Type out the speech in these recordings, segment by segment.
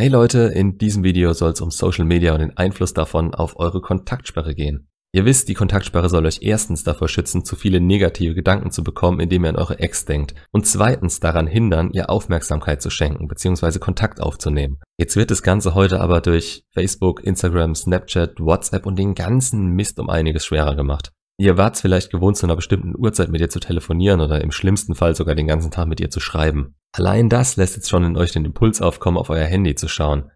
Hey Leute, in diesem Video soll es um Social Media und den Einfluss davon auf eure Kontaktsperre gehen. Ihr wisst, die Kontaktsperre soll euch erstens davor schützen, zu viele negative Gedanken zu bekommen, indem ihr an eure Ex denkt, und zweitens daran hindern, ihr Aufmerksamkeit zu schenken bzw. Kontakt aufzunehmen. Jetzt wird das Ganze heute aber durch Facebook, Instagram, Snapchat, WhatsApp und den ganzen Mist um einiges schwerer gemacht. Ihr wart vielleicht gewohnt, zu einer bestimmten Uhrzeit mit ihr zu telefonieren oder im schlimmsten Fall sogar den ganzen Tag mit ihr zu schreiben. Allein das lässt jetzt schon in euch den Impuls aufkommen, auf euer Handy zu schauen.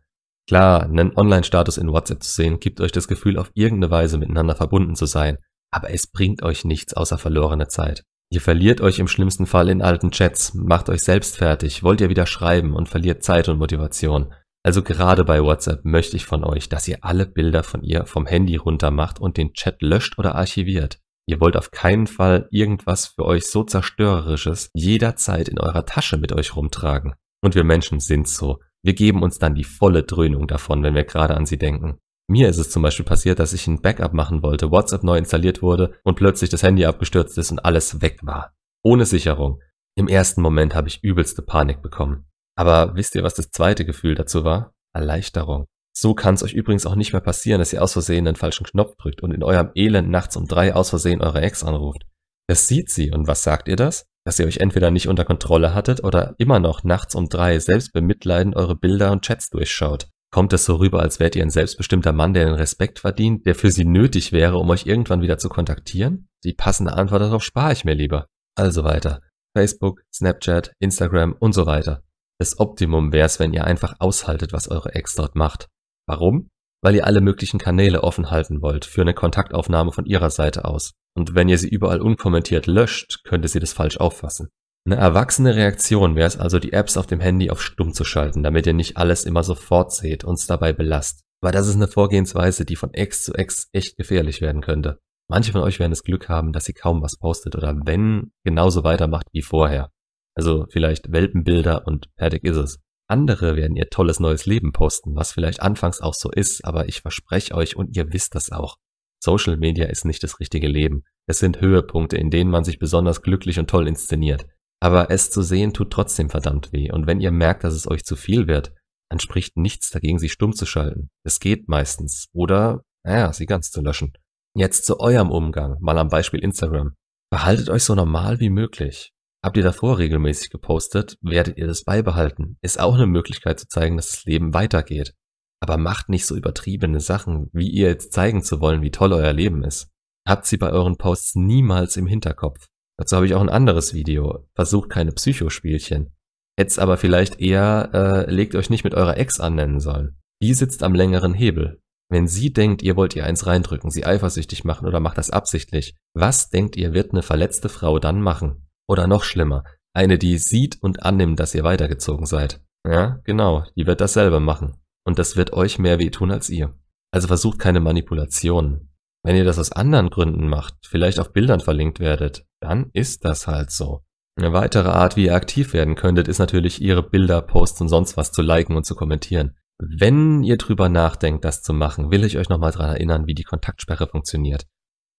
Klar, einen Online-Status in WhatsApp zu sehen, gibt euch das Gefühl, auf irgendeine Weise miteinander verbunden zu sein, aber es bringt euch nichts außer verlorene Zeit. Ihr verliert euch im schlimmsten Fall in alten Chats, macht euch selbst fertig, wollt ihr wieder schreiben und verliert Zeit und Motivation. Also gerade bei WhatsApp möchte ich von euch, dass ihr alle Bilder von ihr vom Handy runter macht und den Chat löscht oder archiviert. Ihr wollt auf keinen Fall irgendwas für euch so zerstörerisches jederzeit in eurer Tasche mit euch rumtragen. Und wir Menschen sind so. Wir geben uns dann die volle Dröhnung davon, wenn wir gerade an sie denken. Mir ist es zum Beispiel passiert, dass ich ein Backup machen wollte, WhatsApp neu installiert wurde und plötzlich das Handy abgestürzt ist und alles weg war. Ohne Sicherung. Im ersten Moment habe ich übelste Panik bekommen. Aber wisst ihr, was das zweite Gefühl dazu war? Erleichterung. So kann es euch übrigens auch nicht mehr passieren, dass ihr aus Versehen den falschen Knopf drückt und in eurem Elend nachts um drei aus Versehen eure Ex anruft. Das sieht sie und was sagt ihr das? dass ihr euch entweder nicht unter Kontrolle hattet oder immer noch nachts um drei selbst bemitleidend eure Bilder und Chats durchschaut. Kommt es so rüber, als wärt ihr ein selbstbestimmter Mann, der den Respekt verdient, der für sie nötig wäre, um euch irgendwann wieder zu kontaktieren? Die passende Antwort darauf spare ich mir lieber. Also weiter. Facebook, Snapchat, Instagram und so weiter. Das Optimum wäre es, wenn ihr einfach aushaltet, was eure Ex dort macht. Warum? Weil ihr alle möglichen Kanäle offen halten wollt für eine Kontaktaufnahme von ihrer Seite aus. Und wenn ihr sie überall unkommentiert löscht, könnte sie das falsch auffassen. Eine erwachsene Reaktion wäre es also, die Apps auf dem Handy auf stumm zu schalten, damit ihr nicht alles immer sofort seht und es dabei belasst. Weil das ist eine Vorgehensweise, die von Ex zu Ex echt gefährlich werden könnte. Manche von euch werden das Glück haben, dass sie kaum was postet oder wenn genauso weitermacht wie vorher. Also vielleicht Welpenbilder und fertig ist es. Andere werden ihr tolles neues Leben posten, was vielleicht anfangs auch so ist, aber ich verspreche euch und ihr wisst das auch. Social Media ist nicht das richtige Leben. Es sind Höhepunkte, in denen man sich besonders glücklich und toll inszeniert. Aber es zu sehen tut trotzdem verdammt weh. Und wenn ihr merkt, dass es euch zu viel wird, dann spricht nichts dagegen, sie stumm zu schalten. Es geht meistens. Oder, naja, sie ganz zu löschen. Jetzt zu eurem Umgang, mal am Beispiel Instagram. Behaltet euch so normal wie möglich. Habt ihr davor regelmäßig gepostet, werdet ihr das beibehalten. Ist auch eine Möglichkeit zu zeigen, dass das Leben weitergeht. Aber macht nicht so übertriebene Sachen, wie ihr jetzt zeigen zu wollen, wie toll euer Leben ist. Habt sie bei euren Posts niemals im Hinterkopf. Dazu habe ich auch ein anderes Video. Versucht keine Psychospielchen. Hätt's aber vielleicht eher, äh, legt euch nicht mit eurer Ex annennen sollen. Die sitzt am längeren Hebel. Wenn sie denkt, ihr wollt ihr eins reindrücken, sie eifersüchtig machen oder macht das absichtlich, was denkt ihr, wird eine verletzte Frau dann machen? Oder noch schlimmer, eine, die sieht und annimmt, dass ihr weitergezogen seid. Ja, genau, die wird dasselbe machen. Und das wird euch mehr wehtun als ihr. Also versucht keine Manipulationen. Wenn ihr das aus anderen Gründen macht, vielleicht auf Bildern verlinkt werdet, dann ist das halt so. Eine weitere Art, wie ihr aktiv werden könntet, ist natürlich ihre Bilder, Posts und sonst was zu liken und zu kommentieren. Wenn ihr drüber nachdenkt, das zu machen, will ich euch nochmal dran erinnern, wie die Kontaktsperre funktioniert.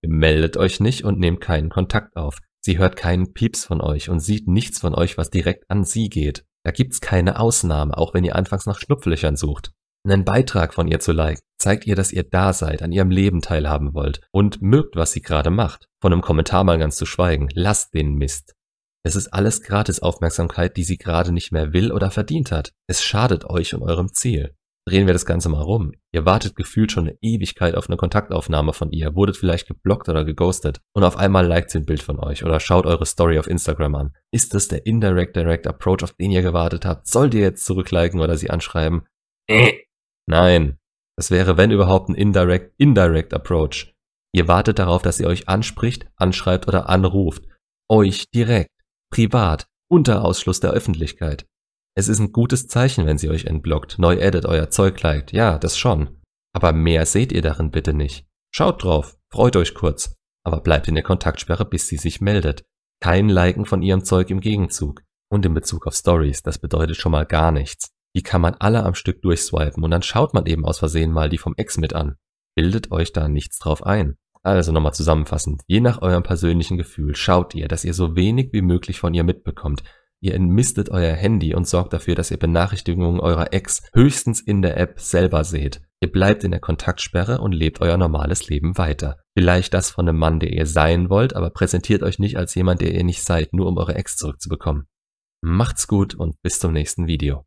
Meldet euch nicht und nehmt keinen Kontakt auf. Sie hört keinen Pieps von euch und sieht nichts von euch, was direkt an sie geht. Da gibt's keine Ausnahme, auch wenn ihr anfangs nach Schlupflöchern sucht. Einen Beitrag von ihr zu liken, zeigt ihr, dass ihr da seid, an ihrem Leben teilhaben wollt und mögt, was sie gerade macht. Von einem Kommentar mal ganz zu schweigen, lasst den Mist. Es ist alles gratis Aufmerksamkeit, die sie gerade nicht mehr will oder verdient hat. Es schadet euch und eurem Ziel. Drehen wir das Ganze mal rum. Ihr wartet gefühlt schon eine Ewigkeit auf eine Kontaktaufnahme von ihr, wurdet vielleicht geblockt oder geghostet und auf einmal liked sie ein Bild von euch oder schaut eure Story auf Instagram an. Ist das der Indirect Direct Approach, auf den ihr gewartet habt? Sollt ihr jetzt zurückliken oder sie anschreiben? Äh. Nein. Das wäre, wenn überhaupt, ein Indirect Indirect Approach. Ihr wartet darauf, dass sie euch anspricht, anschreibt oder anruft. Euch direkt, privat, unter Ausschluss der Öffentlichkeit. Es ist ein gutes Zeichen, wenn sie euch entblockt, neu edit, euer Zeug liked. Ja, das schon. Aber mehr seht ihr darin bitte nicht. Schaut drauf, freut euch kurz, aber bleibt in der Kontaktsperre, bis sie sich meldet. Kein Liken von ihrem Zeug im Gegenzug. Und in Bezug auf Stories, das bedeutet schon mal gar nichts. Die kann man alle am Stück durchswipen und dann schaut man eben aus Versehen mal die vom Ex mit an. Bildet euch da nichts drauf ein. Also nochmal zusammenfassend, je nach eurem persönlichen Gefühl schaut ihr, dass ihr so wenig wie möglich von ihr mitbekommt, Ihr entmistet euer Handy und sorgt dafür, dass ihr Benachrichtigungen eurer Ex höchstens in der App selber seht. Ihr bleibt in der Kontaktsperre und lebt euer normales Leben weiter. Vielleicht das von einem Mann, der ihr sein wollt, aber präsentiert euch nicht als jemand, der ihr nicht seid, nur um eure Ex zurückzubekommen. Macht's gut und bis zum nächsten Video.